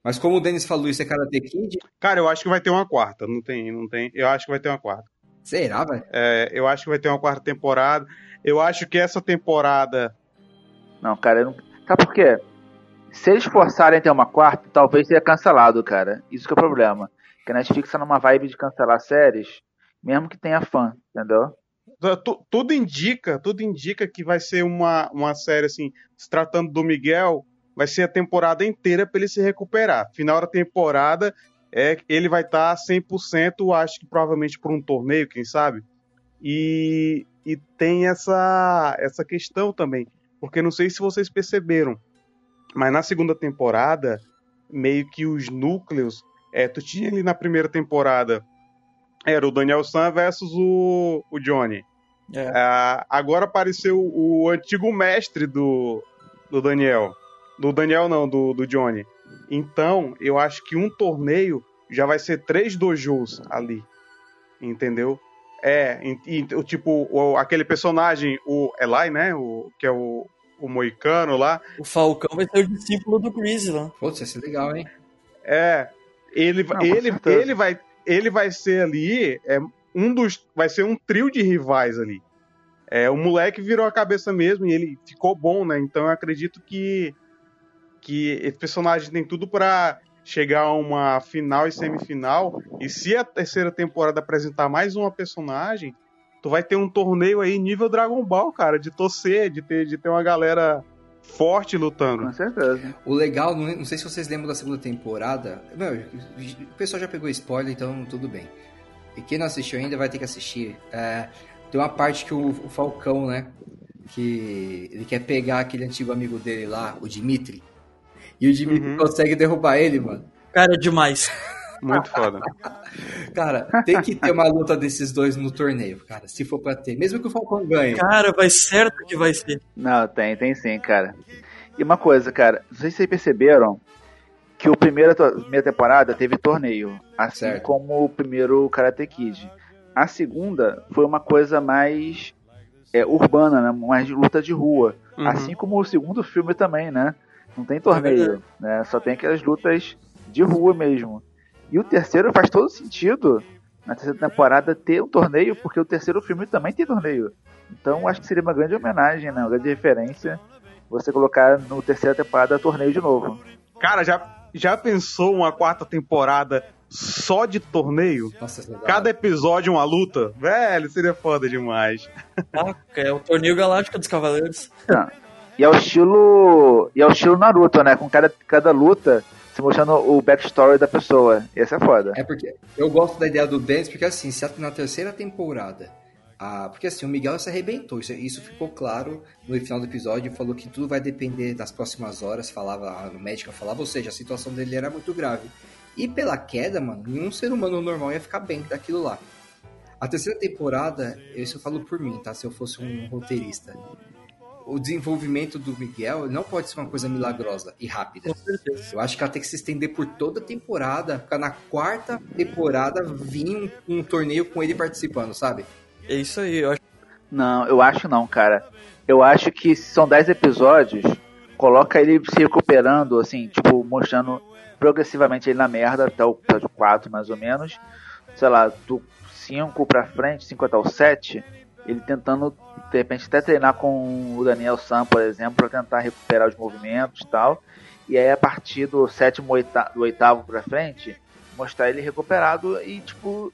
Mas como o Denis falou, isso é Karate Kid. Cara, eu acho que vai ter uma quarta. Não tem, não tem. Eu acho que vai ter uma quarta. Será, velho? É, eu acho que vai ter uma quarta temporada. Eu acho que essa temporada. Não, cara, eu não... sabe por quê? Se eles forçarem ter uma quarta, talvez seja cancelado, cara. Isso que é o problema. Porque a Netflix tá numa vibe de cancelar séries, mesmo que tenha fã, entendeu? Tudo indica, tudo indica que vai ser uma, uma série assim, se tratando do Miguel, vai ser a temporada inteira para ele se recuperar. Final da temporada, é, ele vai estar tá 100%, acho que provavelmente por um torneio, quem sabe. E e tem essa, essa questão também. Porque não sei se vocês perceberam, mas na segunda temporada, meio que os núcleos. É, tu tinha ali na primeira temporada. Era o Daniel San versus o, o Johnny. É. Ah, agora apareceu o antigo mestre do, do Daniel. Do Daniel, não, do, do Johnny. Então, eu acho que um torneio já vai ser três dojos ali. Entendeu? É, e, e, o tipo, o- aquele personagem, o Eli, né? O, que é o, o Moicano lá. O Falcão vai ser o discípulo do Chris lá. Putz, ia ser legal, hein? É, ele, Não, com ele, ele, vai, ele vai ser ali é, um dos. Vai ser um trio de rivais ali. É, o moleque virou a cabeça mesmo e ele ficou bom, né? Então eu acredito que, que esse personagem tem tudo pra chegar a uma final e semifinal. E se a terceira temporada apresentar mais uma personagem, tu vai ter um torneio aí nível Dragon Ball, cara, de torcer, de ter, de ter uma galera forte lutando. Com certeza. O legal, não, não sei se vocês lembram da segunda temporada. Meu, o pessoal já pegou spoiler, então tudo bem. E quem não assistiu ainda vai ter que assistir. É, tem uma parte que o, o Falcão, né? Que ele quer pegar aquele antigo amigo dele lá, o Dimitri. E o Dimitri Uhum. consegue derrubar ele, mano. Cara, é demais. Muito foda. Cara, tem que ter uma luta desses dois no torneio, cara. Se for pra ter. Mesmo que o Falcão ganhe. Cara, vai certo que vai ser. Não, tem, tem sim, cara. E uma coisa, cara, não sei se vocês perceberam que o primeiro to- primeira temporada teve torneio, assim Certo. como o primeiro Karate Kid. A segunda foi uma coisa mais é, urbana, né? mais de luta de rua. Uhum. Assim como o segundo filme também, né? Não tem torneio, né? Só tem aquelas lutas de rua mesmo. E o terceiro faz todo sentido na terceira temporada ter um torneio, porque o terceiro filme também tem torneio. Então acho que seria uma grande homenagem, né? Uma grande referência você colocar no terceira temporada torneio de novo. Cara, já, já pensou uma quarta temporada só de torneio? Nossa, legal. Cada episódio uma luta? Velho, seria foda demais. Ah, é o torneio galáctico dos Cavaleiros. E é o estilo. E é o estilo Naruto, né? Com cada, cada luta se mostrando o backstory da pessoa. Esse é foda. É porque eu gosto da ideia do Dennis, porque assim, na terceira temporada. ah, porque assim, o Miguel se arrebentou, isso, isso ficou claro no final do episódio, falou que tudo vai depender das próximas horas, falava, o médico falava, ou seja, a situação dele era muito grave. E pela queda, mano, nenhum ser humano normal ia ficar bem daquilo lá. A terceira temporada, isso eu falo por mim, tá? Se eu fosse um roteirista. O desenvolvimento do Miguel não pode ser uma coisa milagrosa e rápida. Com certeza. Eu acho que ela tem que se estender por toda a temporada, ficar na quarta temporada vir um, um torneio com ele participando, sabe? É isso aí, eu acho. Não, eu acho não, cara. Eu acho que se são 10 episódios, coloca ele se recuperando, assim, tipo, mostrando progressivamente ele na merda, até o episódio 4, mais ou menos. Sei lá, do 5 pra frente, 5 até o 7, ele tentando, de repente, até treinar com o Daniel Sam, por exemplo, pra tentar recuperar os movimentos e tal. E aí, a partir do sétimo, oita- do oitavo pra frente, mostrar ele recuperado e, tipo,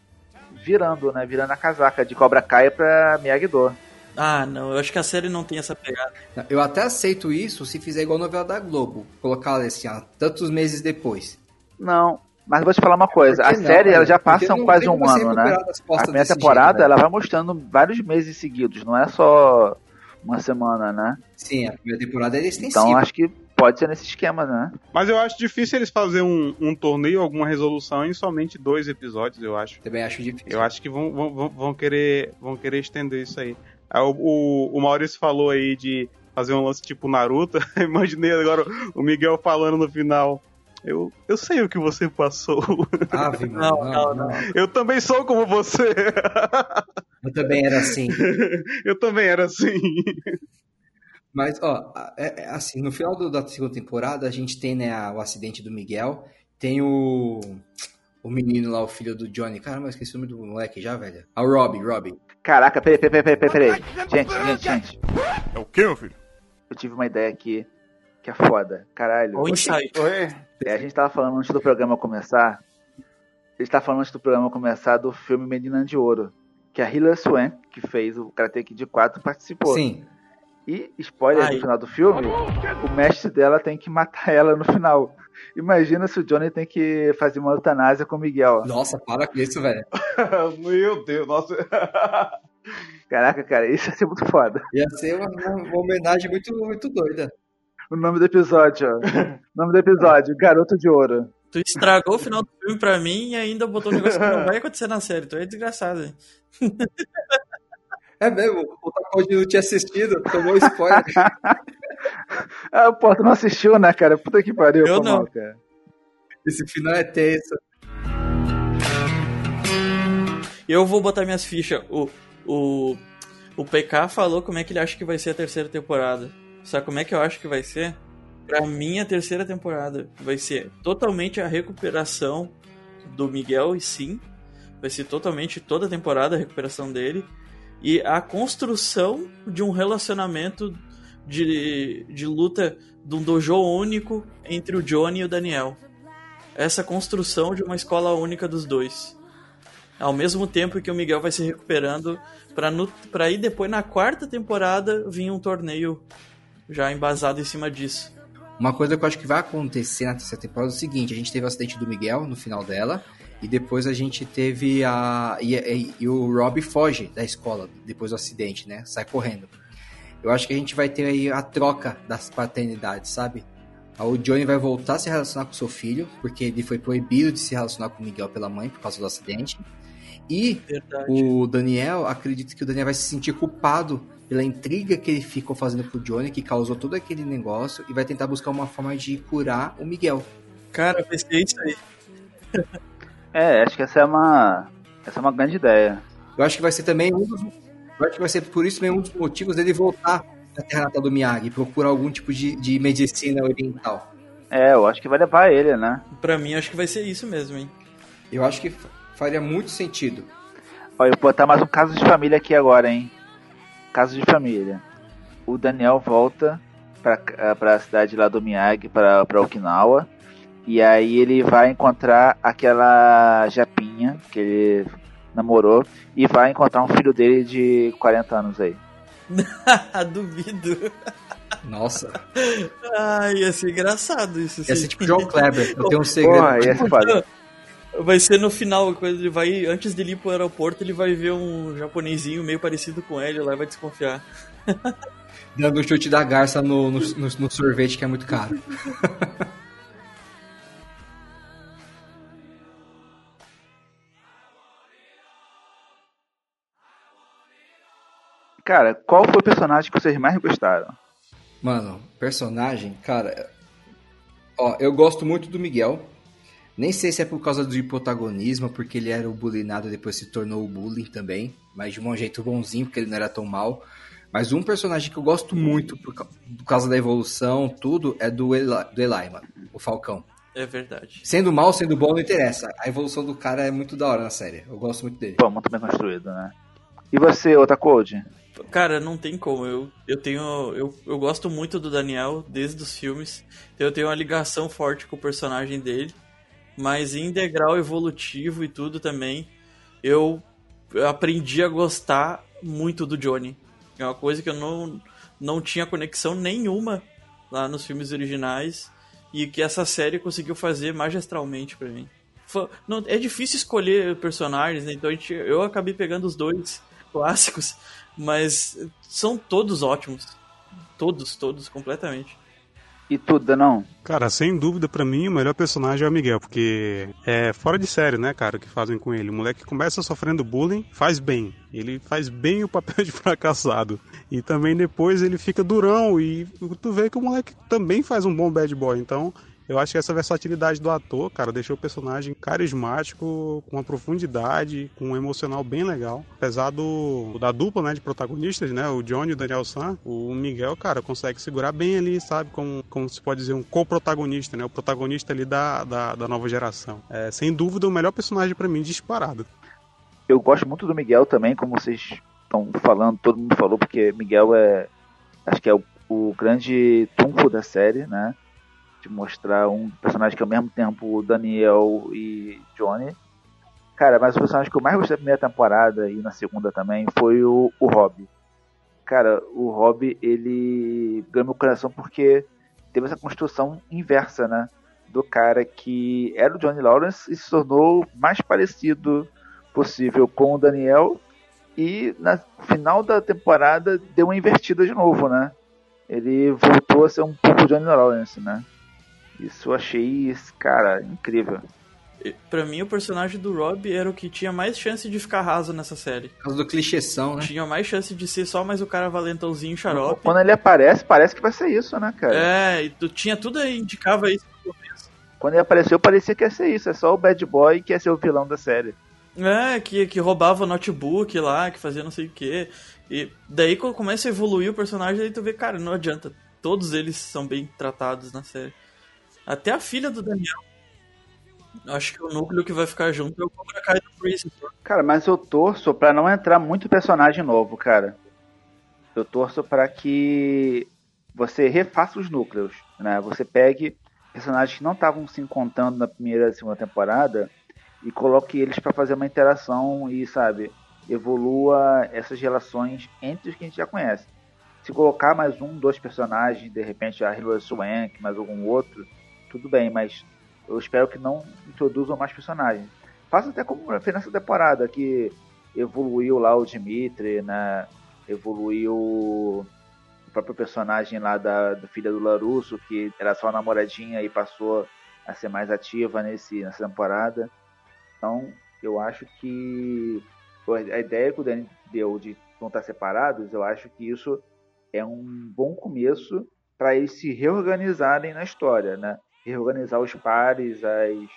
virando, né? Virando a casaca de Cobra Kai pra Miyagi-Do. Ah, não, eu acho que a série não tem essa pegada. Eu até aceito isso se fizer igual a novela da Globo. Colocar assim, ó, tantos meses depois. Não, mas vou te falar uma coisa. Por A não, série cara? ela já passa quase um ano, né? A primeira temporada jeito, né? ela vai mostrando vários meses seguidos, não é só uma semana, né? Sim, a primeira temporada é extensiva. Então acho que pode ser nesse esquema, né? Mas eu acho difícil eles fazerem um, um torneio, alguma resolução em somente dois episódios, eu acho. Também acho difícil. Eu acho que vão, vão, vão- querer, vão querer estender isso aí. Ah, O, o, o Maurício falou aí de fazer um lance tipo Naruto. Imaginei agora o Miguel falando no final. Eu, eu sei o que você passou. Ave, mano, Não, não, não, não. Eu também sou como você. Eu também era assim. Eu também era assim. Mas, ó, é, é assim, no final do- da segunda temporada, a gente tem, né, a- o acidente do Miguel, tem o, o menino lá, o filho do Johnny. Caramba, eu esqueci o nome do moleque já, velho. Ah, o Robbie, Robbie. Caraca, peraí, peraí, peraí, peraí, peraí. Gente, gente, gente. É o quê, meu filho? Eu tive uma ideia aqui que é foda. Caralho. O insight. É, a gente tava falando antes do programa começar. A gente tava falando antes do programa começar do filme Menina de Ouro. Que a Hilary Swank, que fez o Karate Kid 4, participou. Sim. E, spoiler, Ai. no final do filme, o mestre dela tem que matar ela no final. Imagina se o Johnny tem que fazer uma eutanásia com o Miguel. Nossa, para com isso, velho. Meu Deus, nossa. Caraca, cara, isso ia ser muito foda. Ia ser uma, uma homenagem muito, muito doida. O nome do episódio, ó. O nome do episódio, Garoto de Ouro. Tu estragou o final do filme pra mim e ainda botou um negócio que não vai acontecer na série. Tu é desgraçado, hein? É mesmo, o Takoji não tinha assistido, tomou spoiler. Ah, pô, tu não assistiu, né, cara? Puta que pariu. Eu não. mal, cara. Esse final é tenso. Eu vou botar minhas fichas. O, o, o PK falou como é que ele acha que vai ser a terceira temporada. Sabe como é que eu acho que vai ser? Pra mim, a terceira temporada vai ser totalmente a recuperação do Miguel, e sim. Vai ser totalmente toda a temporada a recuperação dele. E a construção de um relacionamento de, de luta de um dojo único entre o Johnny e o Daniel. Essa construção de uma escola única dos dois. Ao mesmo tempo que o Miguel vai se recuperando pra ir depois na quarta temporada vir um torneio já embasado em cima disso. Uma coisa que eu acho que vai acontecer na terceira temporada é o seguinte: a gente teve o acidente do Miguel no final dela, e depois a gente teve a. E, e- e o Rob foge da escola depois do acidente, né? Sai correndo. Eu acho que a gente vai ter aí a troca das paternidades, sabe? O Johnny vai voltar a se relacionar com seu filho, porque ele foi proibido de se relacionar com o Miguel pela mãe por causa do acidente. E Verdade. o Daniel, acredito que o Daniel vai se sentir culpado pela intriga que ele ficou fazendo pro Johnny, que causou todo aquele negócio, e vai tentar buscar uma forma de curar o Miguel. Cara, ser isso aí. É, acho que essa é uma. Essa é uma grande ideia. Eu acho que vai ser também um dos. Eu acho que vai ser por isso mesmo um dos motivos dele voltar na Terra Natal do Miyagi, procurar algum tipo de, de medicina oriental. É, eu acho que vai levar ele, né? Pra mim, acho que vai ser isso mesmo, hein? Eu acho que faria muito sentido. Ó, eu vou botar mais um caso de família aqui agora, hein? Caso de família. O Daniel volta pra, eh, pra cidade lá do Miyagi, pra, pra Okinawa. E aí ele vai encontrar aquela japinha que ele namorou. E vai encontrar um filho dele de 40 anos aí. Duvido. Nossa, Ai, ia ser engraçado isso. ia ser tipo João Kleber. Eu tenho um segredo. Porra, ia ser foda. Vai ser no final, quando ele vai, antes de ir pro aeroporto, ele vai ver um japonesinho meio parecido com ele lá e vai desconfiar. Dando um chute da garça no, no, no- no sorvete que é muito caro. Cara, qual foi o personagem que vocês mais gostaram? Mano, personagem, cara. Ó, eu gosto muito do Miguel. Nem sei se é por causa do protagonismo, porque ele era o bullyingado e depois se tornou o bullying também. Mas de um jeito bonzinho, porque ele não era tão mal. Mas um personagem que eu gosto muito por, ca- por causa da evolução, tudo, é do Eli, do Eli mano. O Falcão. É verdade. Sendo mal, sendo bom, não interessa. A evolução do cara é muito da hora na série. Eu gosto muito dele. Pô, muito bem construído, né? E você, Otacold? Cara, não tem como. Eu, eu tenho. Eu, eu gosto muito do Daniel desde os filmes. Eu tenho uma ligação forte com o personagem dele. Mas em degrau evolutivo e tudo também, eu aprendi a gostar muito do Johnny. É uma coisa que eu não, não tinha conexão nenhuma lá nos filmes originais. E que essa série conseguiu fazer magistralmente pra mim. Não- é difícil escolher personagens, né? Então gente, eu acabei pegando os dois clássicos. Mas são todos ótimos. Todos, todos, completamente. E tudo, não? Cara, sem dúvida, pra mim, o melhor personagem é o Miguel, porque é fora de série, né, cara, o que fazem com ele. O moleque começa sofrendo bullying, faz bem. Ele faz bem o papel de fracassado. E também depois ele fica durão e tu vê que o moleque também faz um bom bad boy. Então, eu acho que essa versatilidade do ator, cara, deixou o personagem carismático, com uma profundidade, com um emocional bem legal. Apesar do da dupla, né, de protagonistas, né, o Johnny e o Daniel San, o Miguel, cara, consegue segurar bem ali, sabe, como, como se pode dizer, um co-protagonista, né, o protagonista ali da, da, da nova geração. É, sem dúvida, o melhor personagem pra mim, disparado. Eu gosto muito do Miguel também, como vocês estão falando, todo mundo falou, porque Miguel é. Acho que é o, o grande trunfo da série, né? De mostrar um personagem que ao mesmo tempo Daniel e Johnny. Cara, mas o personagem que eu mais gostei da primeira temporada e na segunda também foi o, o Rob. Cara, o Rob, ele ganhou meu coração porque teve essa construção inversa, né? Do cara que era o Johnny Lawrence e se tornou mais parecido possível com o Daniel E no final da temporada deu uma invertida de novo, né? Ele voltou a ser um pouco Johnny Lawrence, né? Isso eu achei, cara, incrível. Pra mim, o personagem do Rob era o que tinha mais chance de ficar raso nessa série. Por causa do clichêção, né? Tinha mais chance de ser só mais o cara valentãozinho xarope. Quando ele aparece, parece que vai ser isso, né, cara? É, e tu tinha tudo aí, indicava isso no começo. Quando ele apareceu, parecia que ia ser isso. É só o bad boy que ia ser o vilão da série. É, que, que roubava notebook lá, que fazia não sei o que. E daí quando começa a evoluir o personagem, aí tu vê, cara, não adianta. Todos eles são bem tratados na série. Até a filha do Daniel. Acho que o núcleo que vai ficar junto é o Cobra Kai do Chris. Cara, mas eu torço pra não entrar muito personagem novo, cara. Eu torço pra que você refaça os núcleos, né? Você pegue personagens que não estavam se encontrando na primeira e segunda temporada e coloque eles pra fazer uma interação e, sabe, evolua essas relações entre os que a gente já conhece. Se colocar mais um, dois personagens, de repente a Hilary Swank, mais algum outro, tudo bem, mas eu espero que não introduzam mais personagens. Faça até como fez nessa temporada, que evoluiu lá o Dimitri, né? Evoluiu o próprio personagem lá da, do filho do Larusso, que era só namoradinha e passou a ser mais ativa nesse, nessa temporada. Então, eu acho que a ideia que o Danny deu de não estar separados, eu acho que isso é um bom começo para eles se reorganizarem na história, né? Reorganizar os pares, as,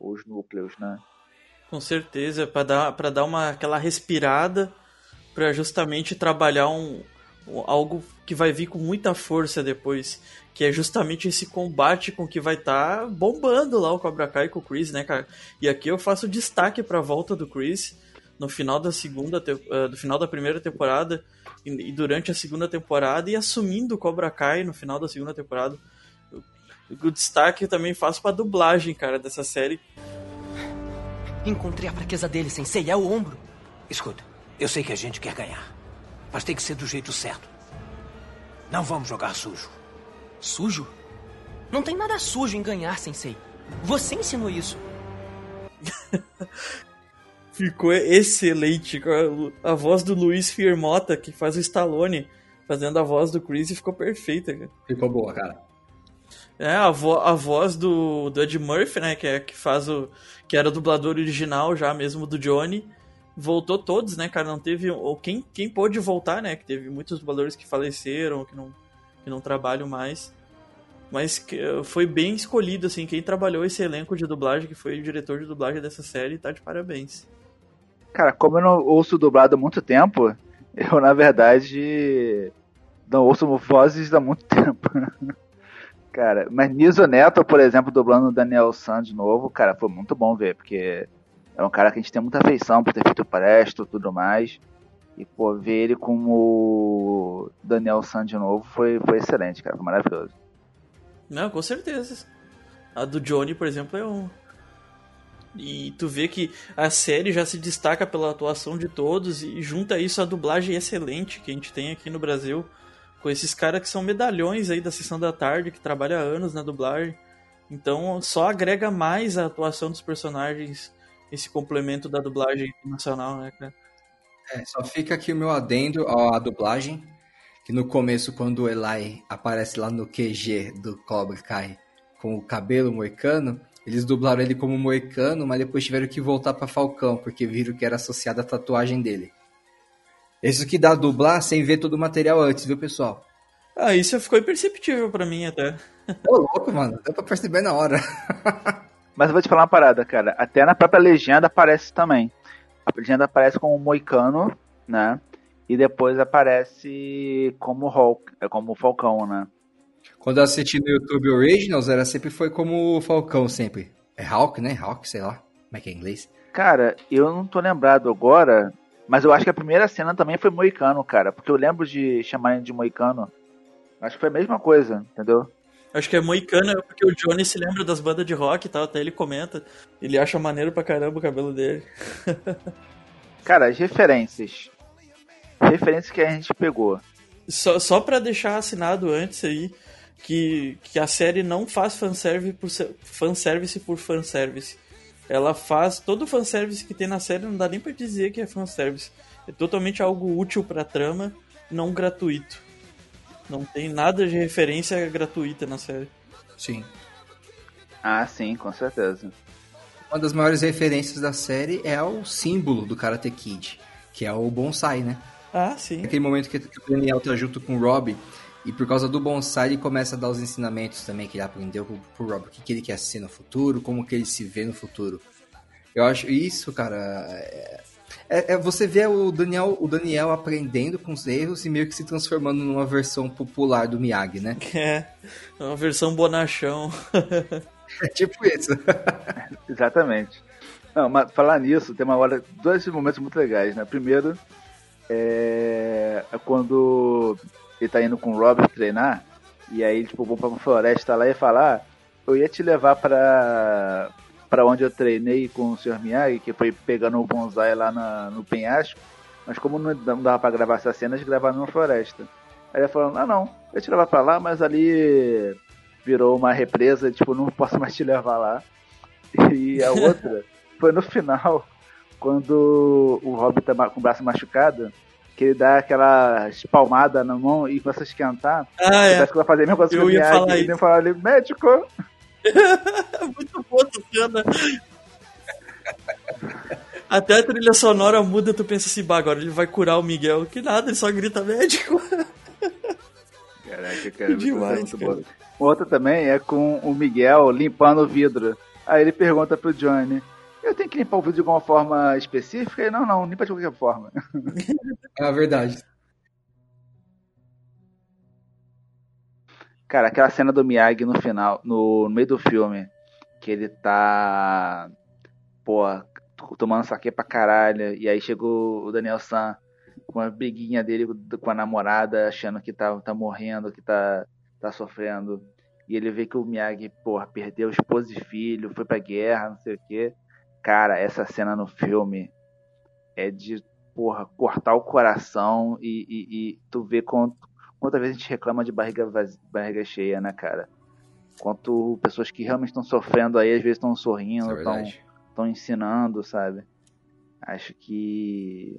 os núcleos, né? Com certeza, pra dar, pra dar uma, aquela respirada, pra justamente trabalhar um, algo que vai vir com muita força depois, que é justamente esse combate com que vai estar bombando lá o Cobra Kai com o Chris, né, cara? E aqui eu faço destaque pra volta do Chris no final da segunda, eh, do final da primeira temporada e, e durante a segunda temporada e assumindo o Cobra Kai no final da segunda temporada. O, o destaque eu também faço pra dublagem, cara, dessa série, Encontrei a fraqueza dele, sensei. É o ombro. Escuta, eu sei que a gente quer ganhar, mas tem que ser do jeito certo. Não vamos jogar sujo. Sujo? Não tem nada sujo em ganhar, sensei. Você ensinou isso. Ficou excelente. A a voz do Luiz Firmota, que faz o Stallone, fazendo a voz do Chris, ficou perfeita. cara. Ficou boa, cara. É, a, vo a voz do, do Ed Murphy, né, que, é, que faz o... que era o dublador original já mesmo do Johnny, voltou todos, né, cara, não teve... Ou quem, quem pôde voltar, né, que teve muitos dubladores que faleceram, que não, que não trabalham mais. Mas que, eh, foi bem escolhido, assim, quem trabalhou esse elenco de dublagem, que foi o diretor de dublagem dessa série, tá de parabéns. Cara, como eu não ouço dublado há muito tempo, eu, na verdade, não ouço vozes há muito tempo. Cara, mas Niso Neto, por exemplo, dublando o Daniel San de novo, cara, foi muito bom ver, porque é um cara que a gente tem muita afeição por ter feito Presto e tudo mais. E, pô, ver ele como Daniel San de novo foi, foi excelente, cara, foi maravilhoso. Não, com certeza. A do Johnny, por exemplo, é um. E tu vê que a série já se destaca pela atuação de todos e junta isso a dublagem excelente que a gente tem aqui no Brasil, com esses caras que são medalhões aí da sessão da tarde, que trabalham há anos na dublagem. Então só agrega mais a atuação dos personagens esse complemento da dublagem nacional, né, cara? É, só fica aqui o meu adendo à dublagem, que no começo, quando o Eli aparece lá no QG do Cobra Kai com o cabelo moicano, eles dublaram ele como moicano, mas depois tiveram que voltar pra Falcão, porque viram que era associado à tatuagem dele. Isso que dá dublar sem ver todo o material antes, viu, pessoal? Ah, isso ficou imperceptível pra mim até. Ô, louco, mano, deu pra perceber na hora. Mas eu vou te falar uma parada, cara. Até na própria legenda aparece também. A legenda aparece como Moicano, né? E depois aparece como Hulk, é como Falcão, né? Quando eu assisti no YouTube Originals, era sempre foi como o Falcão, sempre. É Hawk, né? Hawk, sei lá. Como é que é em inglês? Cara, eu não tô lembrado agora, mas eu acho que a primeira cena também foi Moicano, cara. Porque eu lembro de chamarem de Moicano. Acho que foi a mesma coisa, entendeu? Acho que é moicana porque o Johnny se lembra das bandas de rock e tal, até ele comenta. Ele acha maneiro pra caramba o cabelo dele. Cara, as referências. Referências que a gente pegou. Só, só pra deixar assinado antes aí que, que a série não faz fanservice por, se- fanservice por fanservice. Ela faz todo o fanservice que tem na série, não dá nem pra dizer que é fanservice. É totalmente algo útil pra trama, não gratuito. Não tem nada de referência gratuita na série. Sim. Ah, sim, com certeza. Uma das maiores referências da série é o símbolo do Karate Kid, que é o bonsai, né? Ah, sim. Aquele momento que o Daniel tá junto com o Rob, e por causa do bonsai ele começa a dar os ensinamentos também que ele aprendeu pro, pro Rob, o que, que ele quer ser no futuro, como que ele se vê no futuro. Eu acho isso, cara. É, é- é- você vê o Daniel, o Daniel aprendendo com os erros e meio que se transformando numa versão popular do Miyagi, né? É, é uma versão bonachão. É tipo isso. Exatamente. Não, mas falar nisso, tem uma hora, dois momentos muito legais, né? Primeiro, é, é quando ele tá indo com o Robert treinar, e aí, tipo, vão pra uma floresta lá e falar, ah, eu ia te levar pra, pra onde eu treinei com o Sr. Miyagi, que foi pegando o bonsai lá na- no penhasco, mas como não dava pra gravar essas cenas, gravaram numa floresta. Aí ele falou, ah não, eu ia te levar pra lá, mas ali virou uma represa, tipo, não posso mais te levar lá. E a outra foi no final, quando o Robin tá com o braço machucado, que ele dá aquela espalmada na mão e começa a esquentar. Ah, é. Parece que vai fazer a mesma coisa Eu que o ia Miyagi. falar Ele isso. fala ali, médico! Muito boa essa cena. Até a trilha sonora muda, tu pensa assim, bah, agora ele vai curar o Miguel. Que nada, ele só grita médico. Caraca, cara, Demais, muito cara. bom. Outra também é com o Miguel limpando o vidro. Aí ele pergunta pro Johnny, eu tenho que limpar o vidro de alguma forma específica? Não, não, limpa de qualquer forma. É a verdade. Cara, aquela cena do Miyagi no final, no, no meio do filme, que ele tá, pô, tomando saque pra caralho, e aí chegou o Daniel San com a briguinha dele com a namorada, achando que tá, tá morrendo, que tá, tá sofrendo. E ele vê que o Miyagi, porra, perdeu esposa e filho, foi pra guerra, não sei o quê. Cara, essa cena no filme é de, porra, cortar o coração e, e, e tu vê quanto, quantas vezes a gente reclama de barriga, barriga cheia, né, cara? Quanto pessoas que realmente estão sofrendo aí, às vezes estão sorrindo, é estão estão ensinando, sabe? Acho que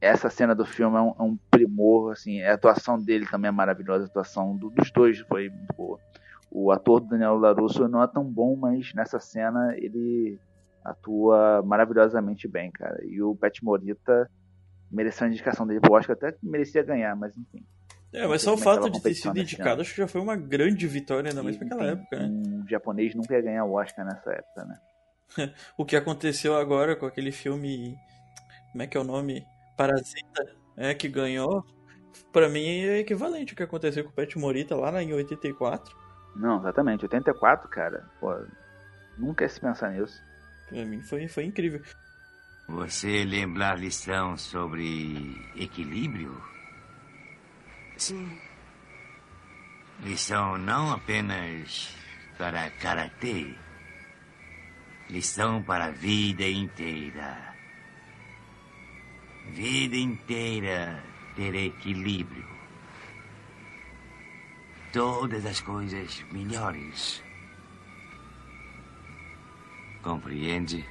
essa cena do filme é um, é um primor, assim, a atuação dele também é maravilhosa, a atuação do- dos dois foi muito boa. O ator do Daniel LaRusso não é tão bom, mas nessa cena ele atua maravilhosamente bem, cara. E o Pet Morita mereceu a indicação dele pro Oscar, até que merecia ganhar, mas enfim. É, mas só o fato de ter sido indicado, acho que já foi uma grande vitória, ainda mais pra aquela enfim, época, né? Um japonês nunca ia ganhar o Oscar nessa época, né? O que aconteceu agora com aquele filme. Como é que é o nome? Parasita, é, que ganhou. Pra mim é equivalente ao que aconteceu com o Pet Morita lá em 84. Não, exatamente. 84, cara. Pô, nunca ia se pensar nisso. Pra mim foi, foi incrível. Você lembra a lição sobre equilíbrio? Sim. Lição não apenas para karatê, lição para a vida inteira. Vida inteira ter equilíbrio. Todas as coisas melhores. Compreende?